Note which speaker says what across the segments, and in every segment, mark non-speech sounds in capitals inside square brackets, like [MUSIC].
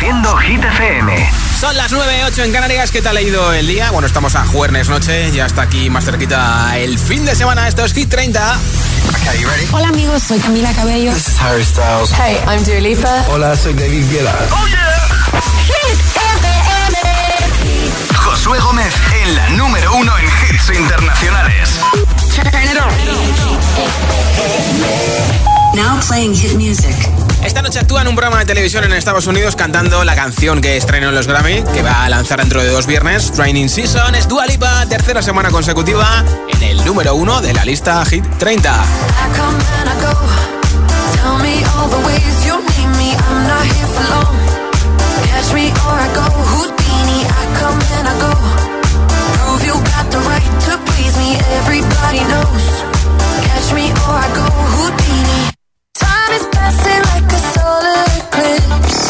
Speaker 1: Produciendo Hit FM.
Speaker 2: Son las 9.08 en Canarias. ¿Qué tal ha ido el día? Bueno, estamos a jueves noche. Ya está aquí más cerquita el fin de semana. Esto es Hit 30.
Speaker 3: Hola, amigos. Soy Camila Cabello.
Speaker 4: This is Harry Styles.
Speaker 3: Hey, I'm Dua Lipa.
Speaker 5: Hola, soy David Guetta.
Speaker 1: ¡Oh, yeah!
Speaker 3: Hit
Speaker 1: FM. Josué Gómez en la número uno en hits internacionales.
Speaker 6: Now playing hit music.
Speaker 2: Esta noche actúa en un programa de televisión en Estados Unidos cantando la canción que estrenó en los Grammy, que va a lanzar dentro de dos viernes. Training Season es Dua Lipa, tercera semana consecutiva en el número uno de la lista Hit 30.
Speaker 7: Everybody knows. Catch me or I go Houdini. Time is passing.
Speaker 8: clips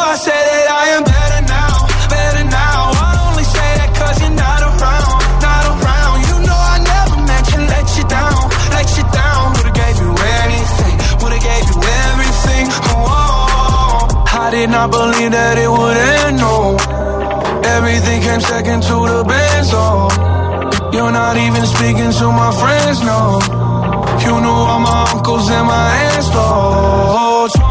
Speaker 8: did not believe that it would end, no Everything came second to the best, so oh. You're not even speaking to my friends, no. You knew all my uncles and my aunts, oh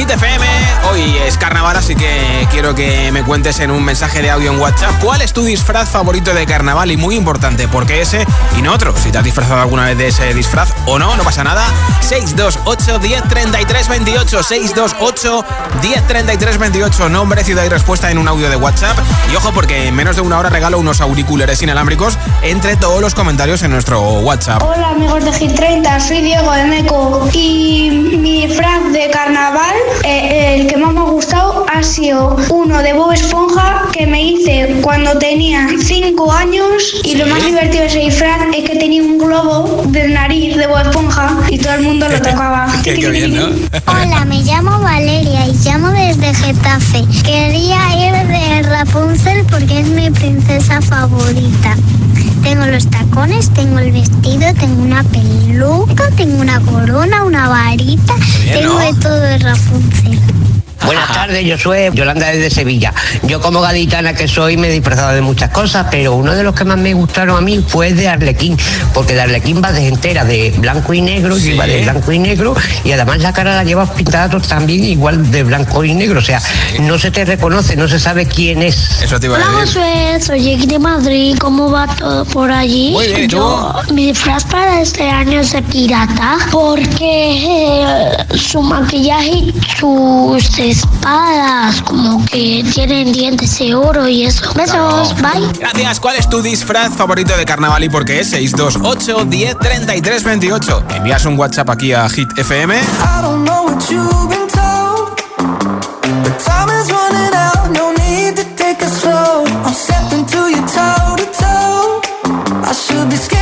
Speaker 2: Hit 30 en Hit FM. Carnaval, así que quiero que me cuentes en un mensaje de audio en WhatsApp cuál es tu disfraz favorito de carnaval y muy importante, ¿por qué ese y no otro? Si te has disfrazado alguna vez de ese disfraz o no, no pasa nada. 628 10 33 28 628 10 33 28 nombre, ciudad y respuesta en un audio de WhatsApp. Y ojo porque en menos de una hora regalo unos auriculares inalámbricos entre todos los comentarios en nuestro WhatsApp.
Speaker 9: Hola amigos de Hit 30, soy Diego de Meco y mi disfraz de carnaval, eh, el que más me ha ha sido uno de Bob Esponja que me hice cuando tenía 5 años y lo más divertido de ese disfraz es que tenía un globo de nariz de Bob Esponja y todo el mundo lo tocaba. [LAUGHS]
Speaker 10: Hola, me llamo Valeria y llamo desde Getafe. Quería ir de Rapunzel porque es mi princesa favorita.
Speaker 11: Tengo los tacones, tengo el vestido, tengo una peluca, tengo una corona, una varita, tengo de todo de Rapunzel.
Speaker 12: Buenas tardes, yo soy Yolanda desde Sevilla. Yo como gaditana que soy me he disfrazado de muchas cosas, pero uno de los que más me gustaron a mí fue de Arlequín, porque de Arlequín va de entera, de blanco y negro,
Speaker 2: ¿Sí?
Speaker 12: yo de blanco y negro, y además la cara la llevas pintada también igual de blanco y negro, o sea, no se te reconoce, no se sabe quién es.
Speaker 2: Eso te iba a decir.
Speaker 11: Hola José, soy Jake de Madrid, ¿cómo va todo por allí?
Speaker 2: Muy bien.
Speaker 11: Yo, mi disfraz para este año es de pirata, porque eh, su maquillaje y sus espadas, como que tienen dientes de oro y eso. Besos, bye.
Speaker 2: Gracias, ¿cuál es tu disfraz favorito de carnaval y por qué? 628 10 33 28. Envías un WhatsApp aquí a Hit FM.
Speaker 9: I should be scared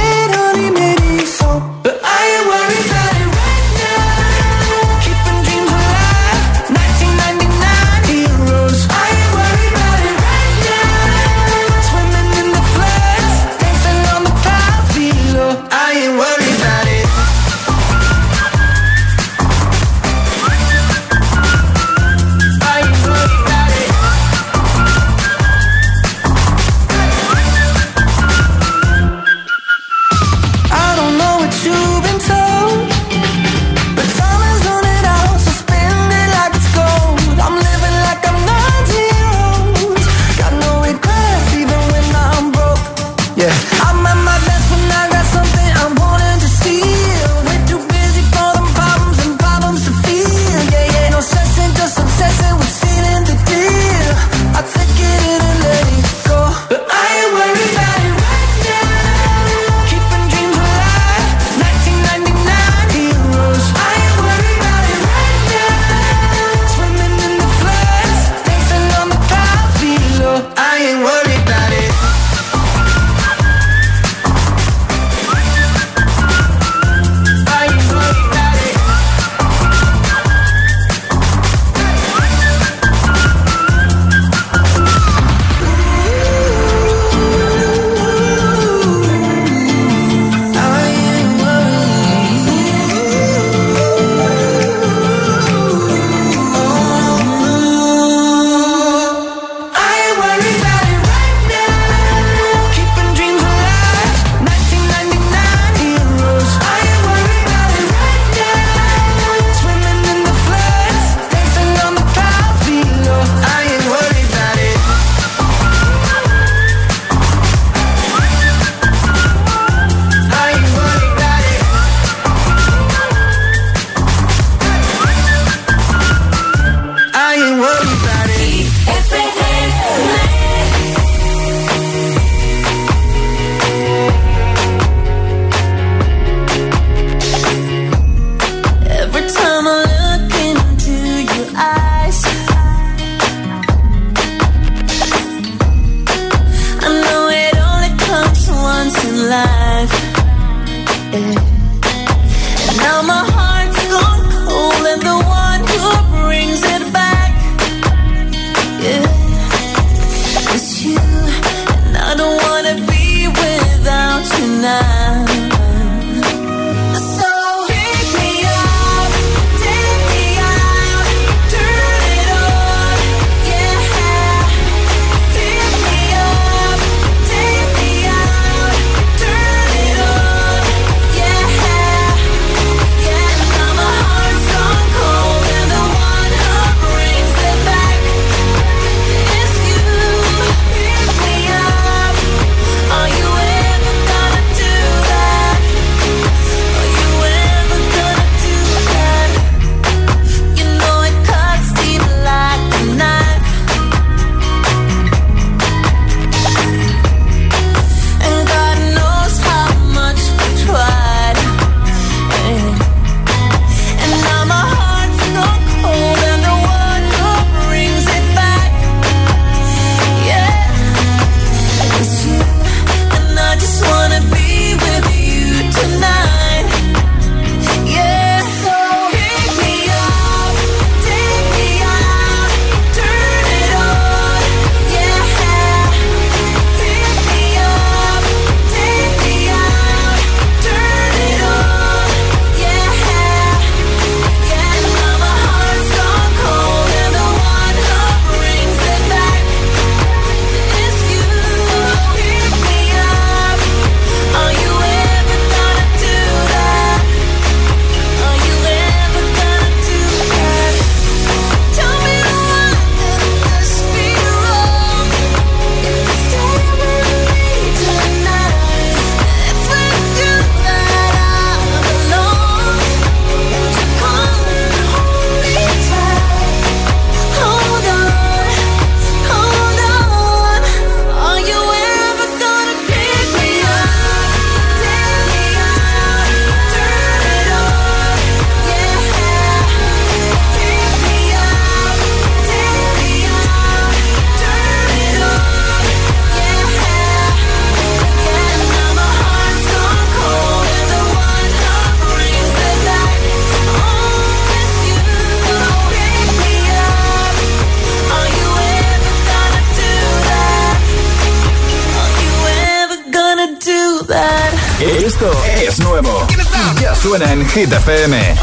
Speaker 1: suena en Hit FM.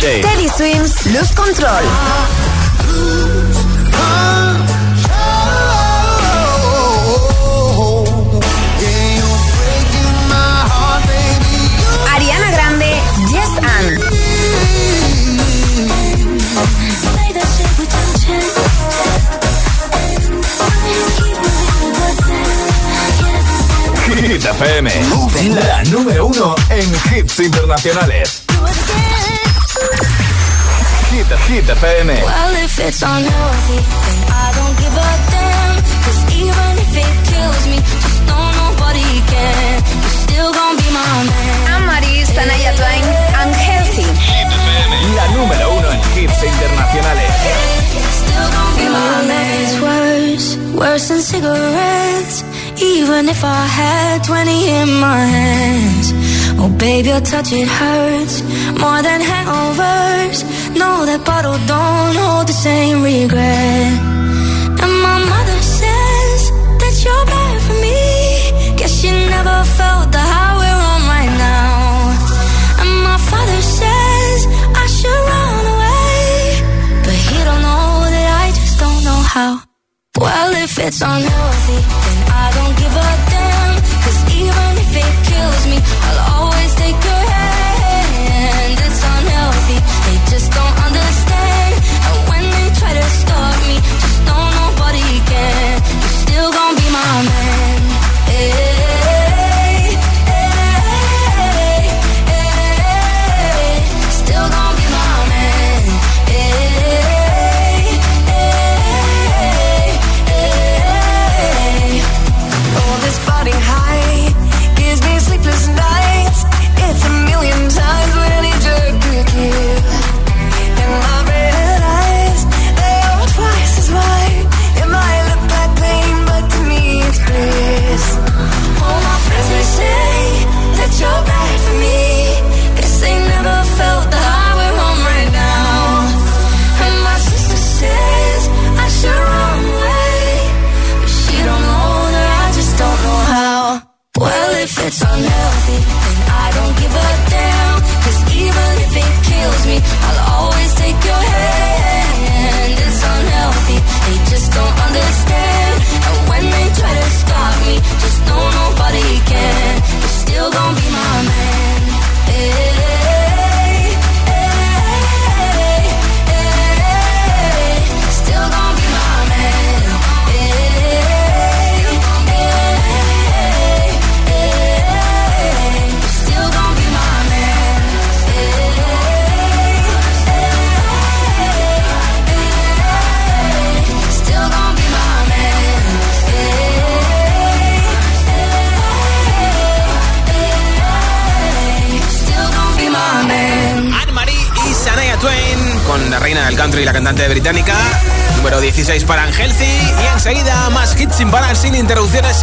Speaker 13: Teddy Swims, Luz Control. Ariana Grande, Yes and.
Speaker 1: Hit FM. La número uno en hits internacionales. Hit, Hit FM.
Speaker 14: Well, if it's unhealthy, then I don't give a damn. Cause even if it kills me, just know nobody can. You're still gonna be my man.
Speaker 13: Anne-Marie, Sanaya Twain, Unhealthy.
Speaker 1: La número uno en hits internacionales.
Speaker 14: Still gonna be my man. It's worse, worse than cigarettes. Even if I had 20 in my hands. Oh, baby, your touch, it hurts more than hangovers. No, that bottle don't hold the same regret. And my mother says that you're bad for me. Guess you never felt the high we're on right now. And my father says I should run away. But he don't know that I just don't know how. It's unhealthy, then I don't give a damn. Cause even if it kills me,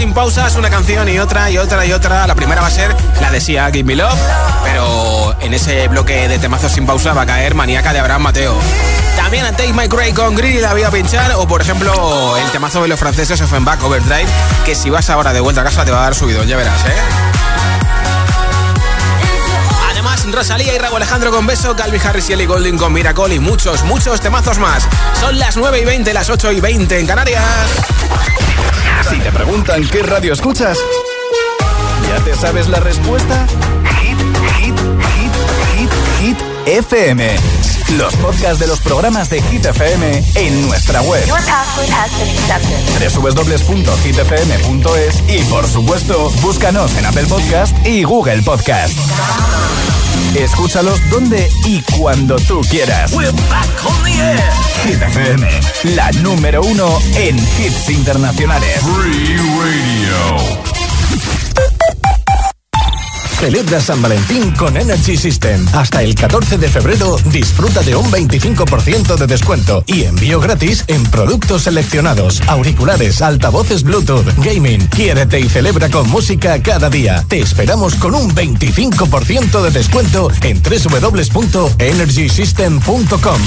Speaker 2: sin pausas. Una canción y otra y otra y otra. La primera va a ser la de Sia, Give Me Love. Pero en ese bloque de temazos sin pausa va a caer Maníaca de Abraham Mateo. También a Take My Cray con Greedy la voy a pinchar. O por ejemplo, el temazo de los franceses Offenbach Overdrive. Que si vas ahora de vuelta a casa te va a dar subidón, ya verás, ¿eh? Rosalía y Raúl Alejandro con Beso, Calvin Harris y Ellie Golding con Miracle y muchos, muchos temazos más. Son las 9 y 20, las 8 y 20 en Canarias.
Speaker 1: Si te preguntan qué radio escuchas, ¿ya te sabes la respuesta? Hit, hit, hit, hit, hit, FM. Los podcasts de los programas de Hit FM en nuestra web. www.hitfm.es y por supuesto, búscanos en Apple Podcast y Google Podcast. Escúchalos donde y cuando tú quieras. Hit FM, la número uno en hits internacionales.
Speaker 15: Celebra San Valentín con Energy System. Hasta el 14 de febrero disfruta de un 25% de descuento y envío gratis en productos seleccionados, auriculares, altavoces Bluetooth, gaming. Quiérete y celebra con música cada día. Te esperamos con un 25% de descuento en www.energysystem.com.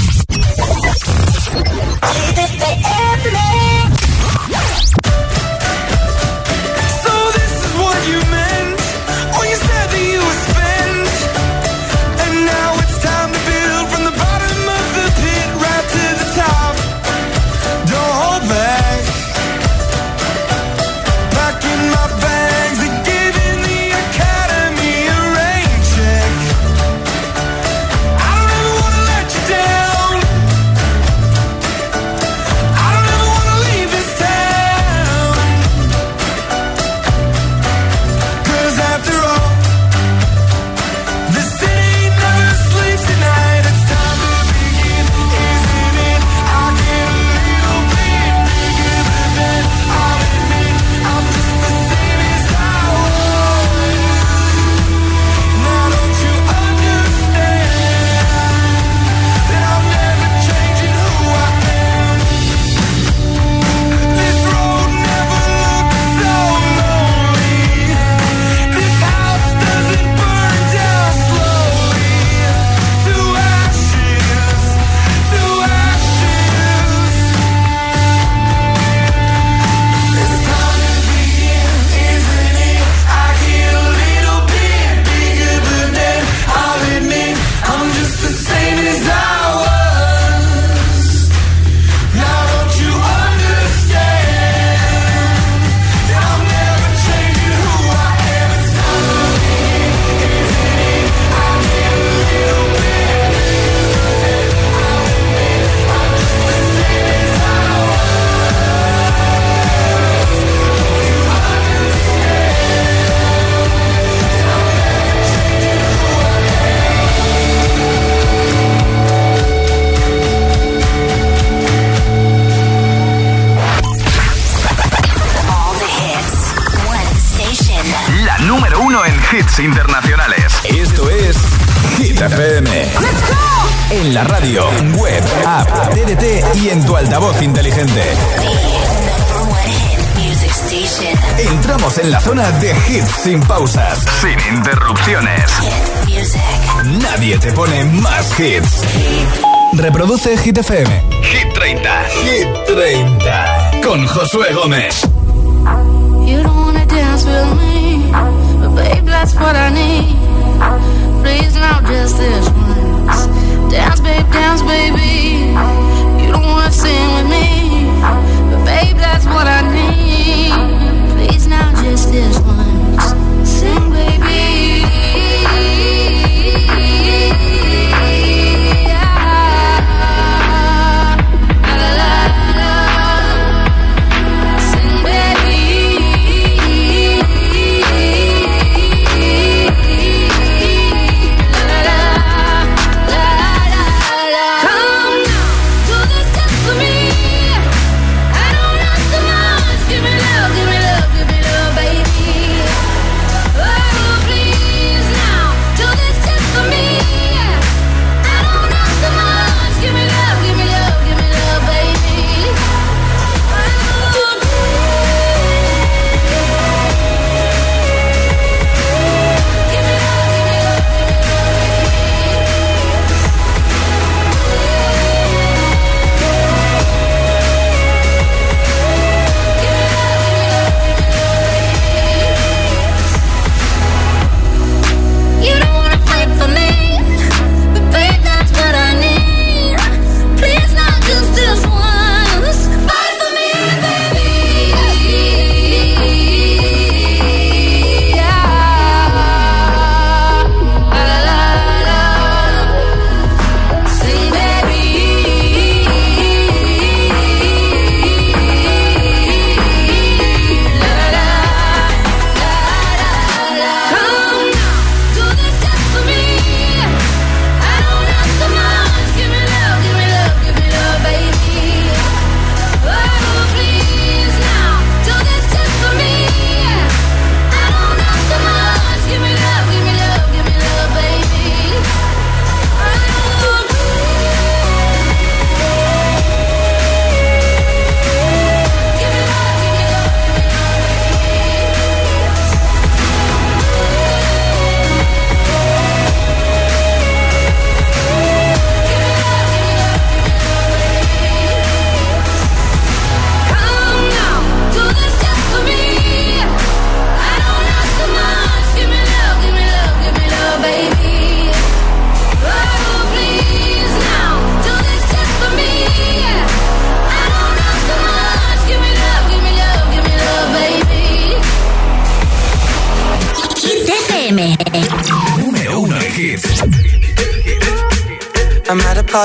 Speaker 1: te pone más hits. Reproduce Hit FM. Hit 30. Hit 30. Con Josué Gómez.
Speaker 14: You don't wanna dance with me, but babe, that's what I need. Please now, just this once. Dance, babe, dance, baby. You don't wanna sing with me, but babe, that's what I need. Please now, just this once.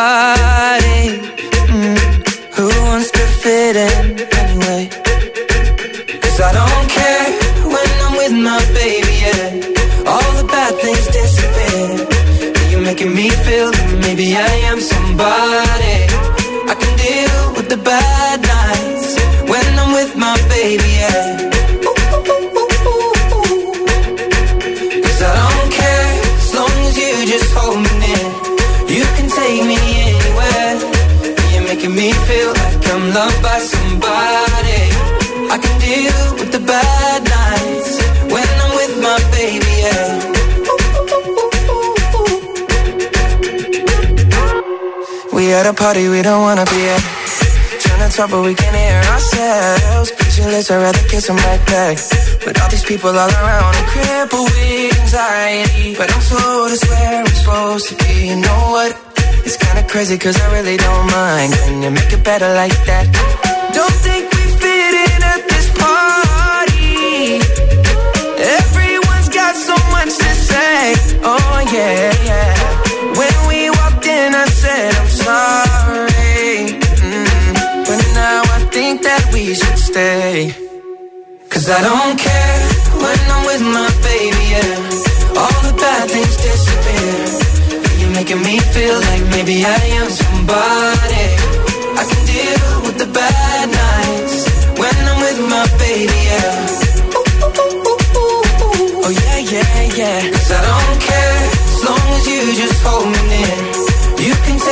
Speaker 16: I'm. Mm. Who wants to fit in anyway? At a party we don't wanna be at. Trying to talk but we can't hear ourselves. Pictureless, I'd rather kiss them right back. But all these people all around, I'm crippled with anxiety. But I'm told it's where I'm supposed to be. You know what? It's kinda crazy cause I really don't mind. Can you make it better like that? Don't think we fit in at this party. Everyone's got so much to say, oh yeah, yeah. When we walked in, I said, sorry. Mm, but now I think that we should stay. Cause I don't care when I'm with my baby, yeah. All the bad things disappear. You're making me feel like maybe I am somebody. I can deal with the bad nights when I'm with my baby, yeah. Oh yeah, yeah, yeah. Cause I don't care as long as you just hold me near.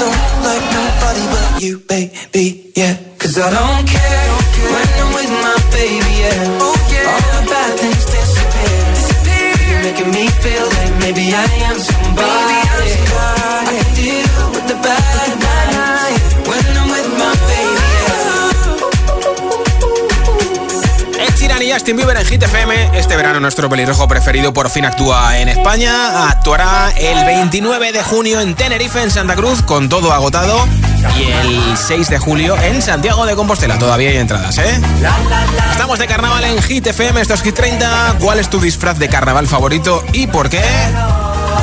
Speaker 16: don't like nobody but you, baby. Yeah, cause I don't care when I'm with my baby. Yeah, oh, All the bad things disappear. You're making me feel like maybe I am somebody.
Speaker 2: Y Justin Bieber en Hit FM. Este verano nuestro pelirrojo preferido por fin actúa en España. Actuará el 29 de junio en Tenerife, en Santa Cruz, con todo agotado. Y el 6 de julio en Santiago de Compostela. Todavía hay entradas, ¿eh? Estamos de carnaval en Hit FM, esto es Hit 30. ¿Cuál es tu disfraz de carnaval favorito y por qué?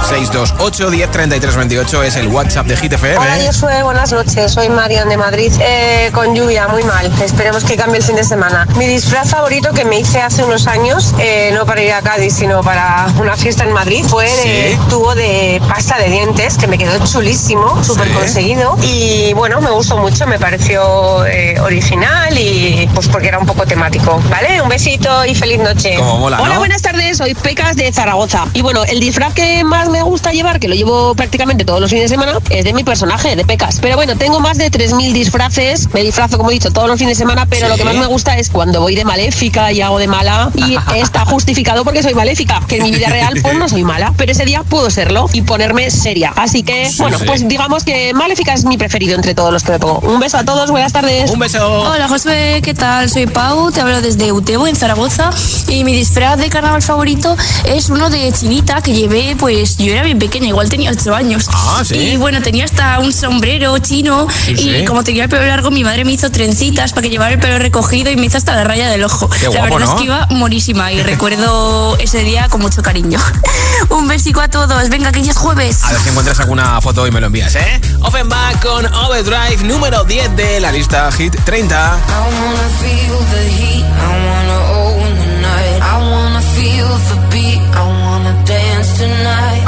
Speaker 2: 628 10 33 28 es el WhatsApp de Hit FM.
Speaker 17: Hola Josué, buenas noches. Soy Marian de Madrid. Eh, con lluvia, muy mal. Esperemos que cambie el fin de semana. Mi disfraz favorito que me hice hace unos años, eh, no para ir a Cádiz, sino para una fiesta en Madrid, fue de tubo de pasta de dientes, que me quedó chulísimo, súper conseguido. Y bueno, me gustó mucho, me pareció eh, original y pues porque era un poco temático. ¿Vale? Un besito y feliz noche.
Speaker 2: Como mola,
Speaker 17: Hola,
Speaker 2: ¿no?
Speaker 17: buenas tardes. Soy Pecas de Zaragoza. Y bueno, el disfraz que más me gusta llevar, que lo llevo prácticamente todos los fines de semana, es de mi personaje, de Pecas. Pero bueno, tengo más de 3.000 disfraces. Me disfrazo, como he dicho, todos los fines de semana, pero
Speaker 2: Sí.
Speaker 17: lo que más me gusta es cuando voy de maléfica y hago de mala. Y [LAUGHS] está justificado porque soy maléfica, que en mi vida real pues no soy mala. Pero ese día puedo serlo y ponerme seria. Así que,
Speaker 2: Sí,
Speaker 17: bueno,
Speaker 2: sí.
Speaker 17: pues digamos que maléfica es mi preferido entre todos los que me pongo. Un beso a todos, buenas tardes.
Speaker 2: Un beso.
Speaker 18: Hola Josué, ¿qué tal? Soy Pau, te hablo desde Utebo, en Zaragoza, y mi disfraz de carnaval favorito es uno de chinita que llevé, pues yo era bien pequeña, igual tenía 8 años.
Speaker 2: Ah, ¿sí?
Speaker 18: Y bueno, tenía hasta un sombrero chino,
Speaker 2: Sí,
Speaker 18: y
Speaker 2: sí.
Speaker 18: como tenía el pelo largo, mi madre me hizo trencitas para que llevara el pelo recogido y me hizo hasta la raya del ojo.
Speaker 2: Qué
Speaker 18: la
Speaker 2: guapo,
Speaker 18: verdad
Speaker 2: ¿no?
Speaker 18: es que iba morísima y recuerdo [LAUGHS] ese día con mucho cariño. [LAUGHS] un besico a todos, venga que ya es jueves.
Speaker 2: A ver si encuentras alguna foto y me lo envías, ¿eh? Offenbach con Overdrive, número 10 de la lista Hit 30.
Speaker 8: I wanna feel the heat,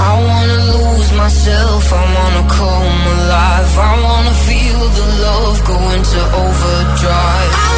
Speaker 8: I wanna lose myself, I wanna come alive. I wanna feel the love go into overdrive.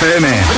Speaker 16: FM.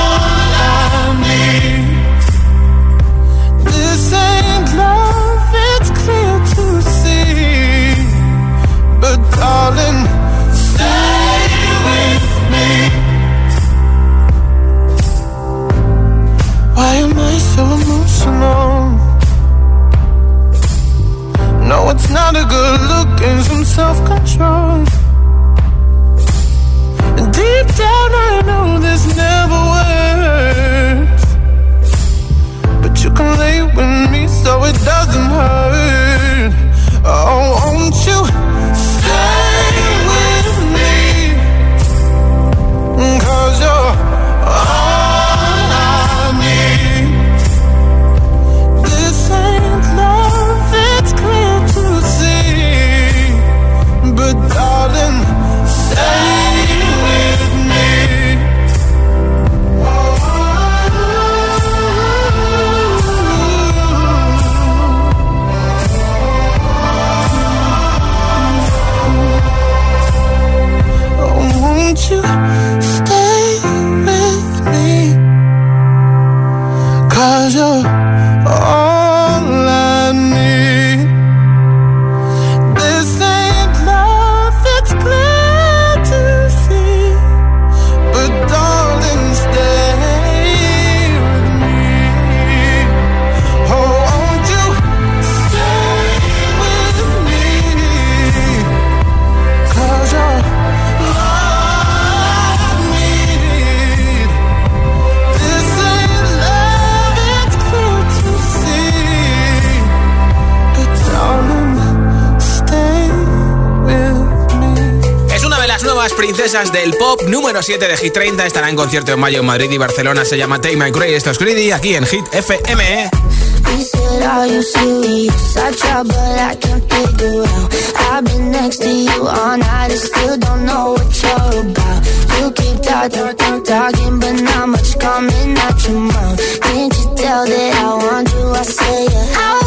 Speaker 19: darling. Stay with me. Why am I so emotional? No, it's not a good look and some self control. Deep down, I know this never works. But you can lay with me so it doesn't hurt. Oh, won't you? fine with me. Cause you're
Speaker 2: princesas del pop número 7 de Hit 30 estará en concierto en mayo en Madrid y Barcelona. Se llama Take My Grey. Esto es Greedy aquí en Hit FM.
Speaker 14: ¿eh? I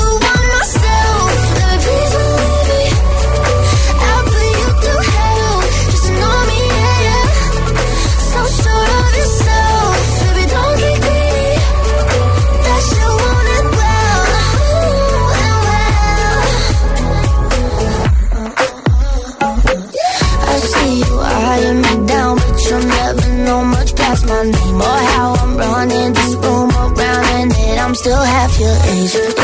Speaker 14: still have your age.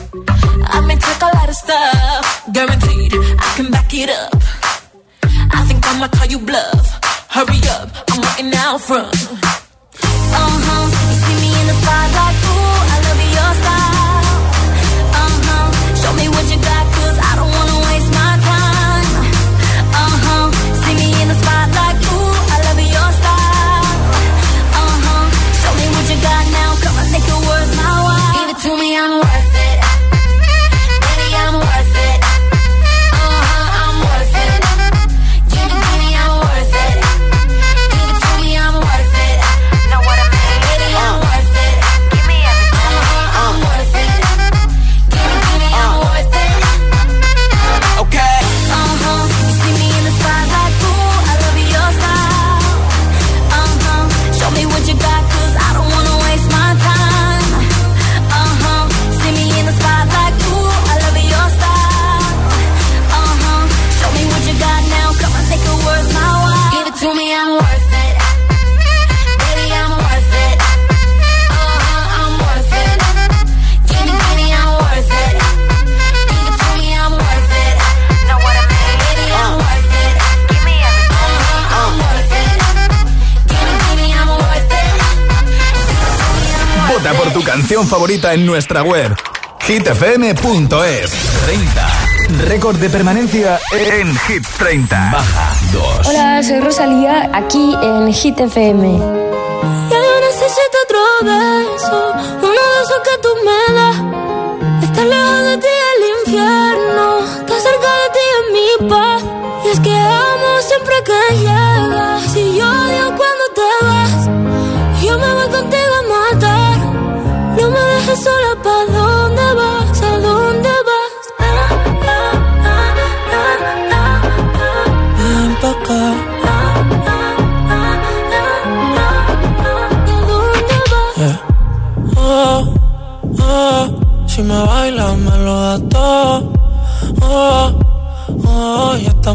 Speaker 20: I'm
Speaker 1: from. canción favorita en nuestra web hitfm.es 30. Récord de permanencia en Hit 30. Baja 2.
Speaker 21: Hola, soy Rosalía, aquí en Hit FM.
Speaker 14: Ya yo necesito otro beso, uno de esos que tú me das.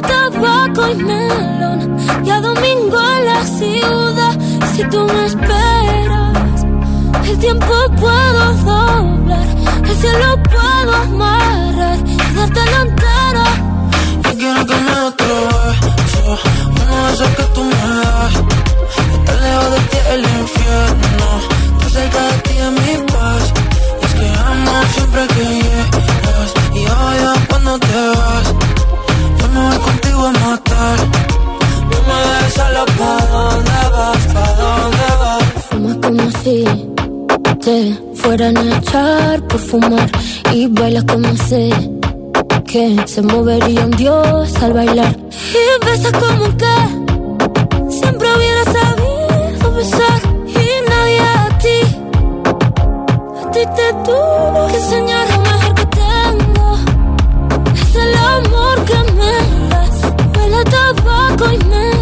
Speaker 20: tabaco y melón y a domingo en la ciudad. Si tú me esperas, el tiempo puedo doblar, el cielo puedo amarrar y darte la entera.
Speaker 22: Yo quiero que me atrevas, uno de que tú me das. Estar lejos de ti el infierno, estar cerca de ti es mi paz. Y es que amo siempre que llegas y odio cuando te vas amor, contigo a matar. No me dejes solo, ¿pa' dónde vas? ¿Pa' dónde vas?
Speaker 20: Fumas como si te fueran a echar por fumar y bailas como sé que se movería un dios al bailar. Y besas como que siempre hubiera sabido besar y nadie a ti, a ti te tuvo que enseñar. me das. Huele a y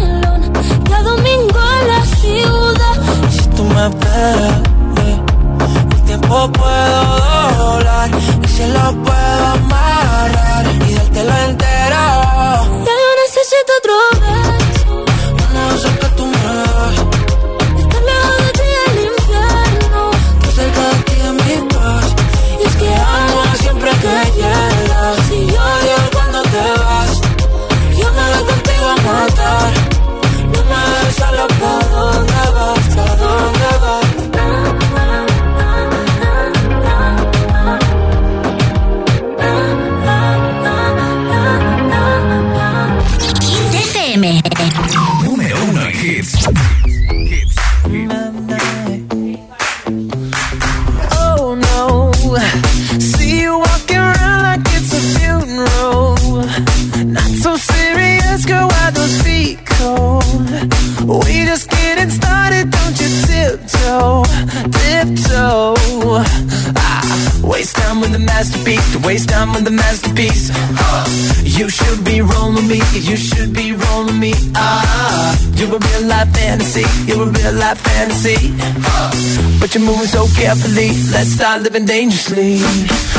Speaker 22: Let's start living dangerously.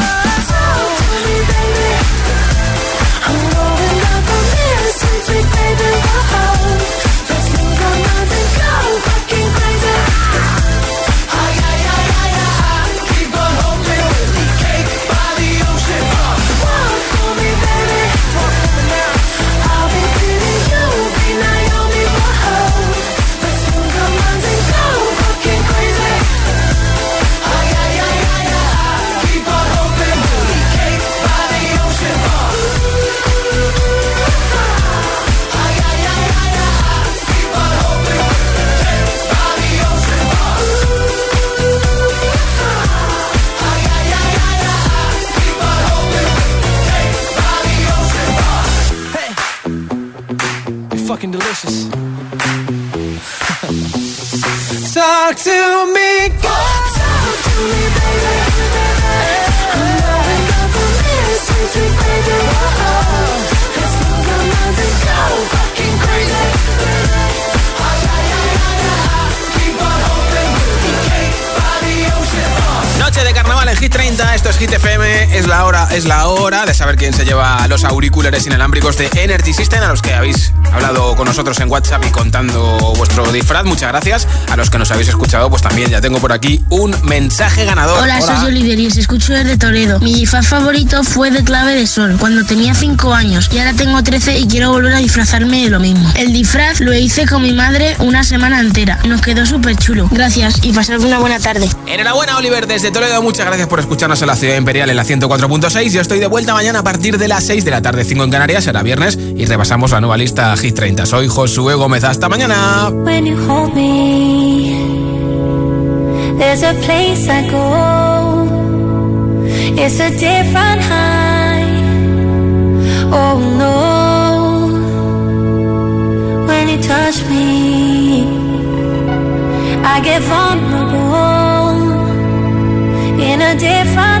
Speaker 2: que trem dá es Hit FM, es la hora, es la hora de saber quién se lleva los auriculares inalámbricos de Energy System, a los que habéis hablado con nosotros en WhatsApp y contando vuestro disfraz, muchas gracias. A los que nos habéis escuchado, pues también ya tengo por aquí un mensaje ganador.
Speaker 18: Hola, soy Oliver y os escucho desde Toledo. Mi disfraz favorito fue de clave de sol cuando tenía 5 años y ahora tengo 13 y quiero volver a disfrazarme de lo mismo. El disfraz lo hice con mi madre una semana entera. Nos quedó súper chulo. Gracias y pasad una buena tarde.
Speaker 2: Enhorabuena, Oliver, desde Toledo. Muchas gracias por escucharnos en la Ciudad Imperial en la 104.6. Yo estoy de vuelta mañana a partir de las 6 de la tarde, 5 en Canarias, será viernes, y repasamos la nueva lista Hit 30. Soy Josué Gómez. Hasta mañana.
Speaker 20: I get vulnerable in a different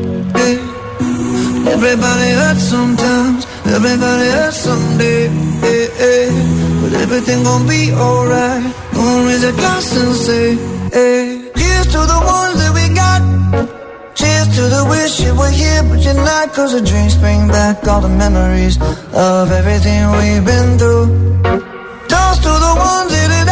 Speaker 16: Everybody hurts sometimes, everybody hurts someday. Hey. But everything gon' be alright. Gonna raise a glass and say, hey. To the ones that we got. Cheers to the wish you were here, but you're not. Cause the drinks bring back all the memories of everything we've been through. Toast to the ones here today.